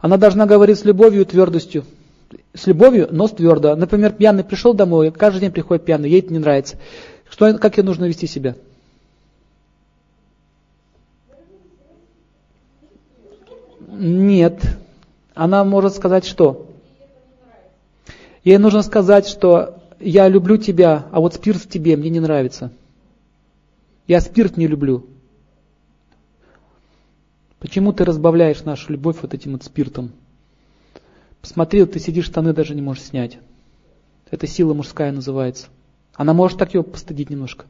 Она должна говорить с любовью и твердостью. С любовью, но с твердо. Например, пьяный пришел домой, каждый день приходит пьяный, ей это не нравится. Что, как ей нужно вести себя? Нет. Она может сказать что? Ей нужно сказать, что я люблю тебя, а вот спирт в тебе мне не нравится. Я спирт не люблю. Почему ты разбавляешь нашу любовь вот этим вот спиртом? Посмотри, ты сидишь, штаны даже не можешь снять. Это сила мужская называется. Она может так его постыдить немножко.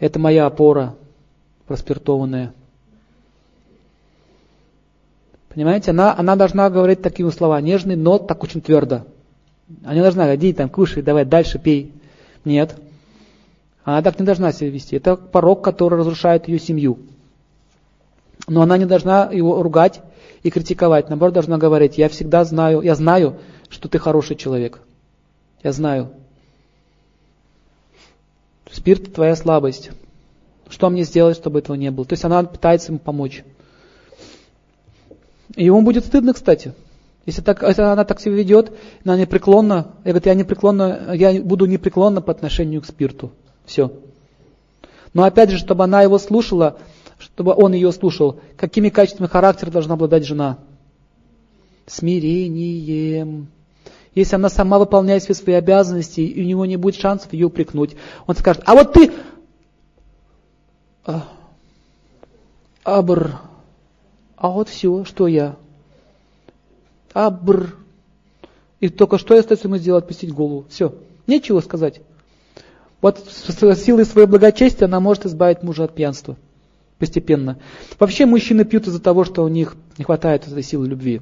Это моя опора проспиртованная. Понимаете, она, она должна говорить такие слова, нежные, но так очень твердо. Она не должна говорить, там, кушай, давай дальше пей. Нет. Она так не должна себя вести. Это порог, который разрушает ее семью. Но она не должна его ругать и критиковать. Наоборот, должна говорить, я всегда знаю, я знаю, что ты хороший человек. Я знаю. Спирт – твоя слабость. Что мне сделать, чтобы этого не было? То есть она пытается ему помочь. И ему будет стыдно, кстати. Если, так, если она так себя ведет, она непреклонна, я говорю, я непреклонна, я буду непреклонна по отношению к спирту. Все. Но опять же, чтобы она его слушала, чтобы он ее слушал, какими качествами характера должна обладать жена? Смирением. Если она сама выполняет все свои обязанности, и у него не будет шансов ее упрекнуть, он скажет, а вот ты... А, абр. А вот все, что я. Абр. И только что остается ему сделать, пустить голову. Все. Нечего сказать. Вот силой своего благочестия она может избавить мужа от пьянства. Постепенно. Вообще мужчины пьют из-за того, что у них не хватает этой силы любви.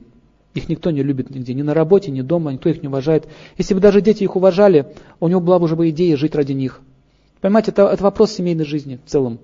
Их никто не любит нигде, ни на работе, ни дома, никто их не уважает. Если бы даже дети их уважали, у него была бы уже бы идея жить ради них. Понимаете, это, это вопрос семейной жизни в целом.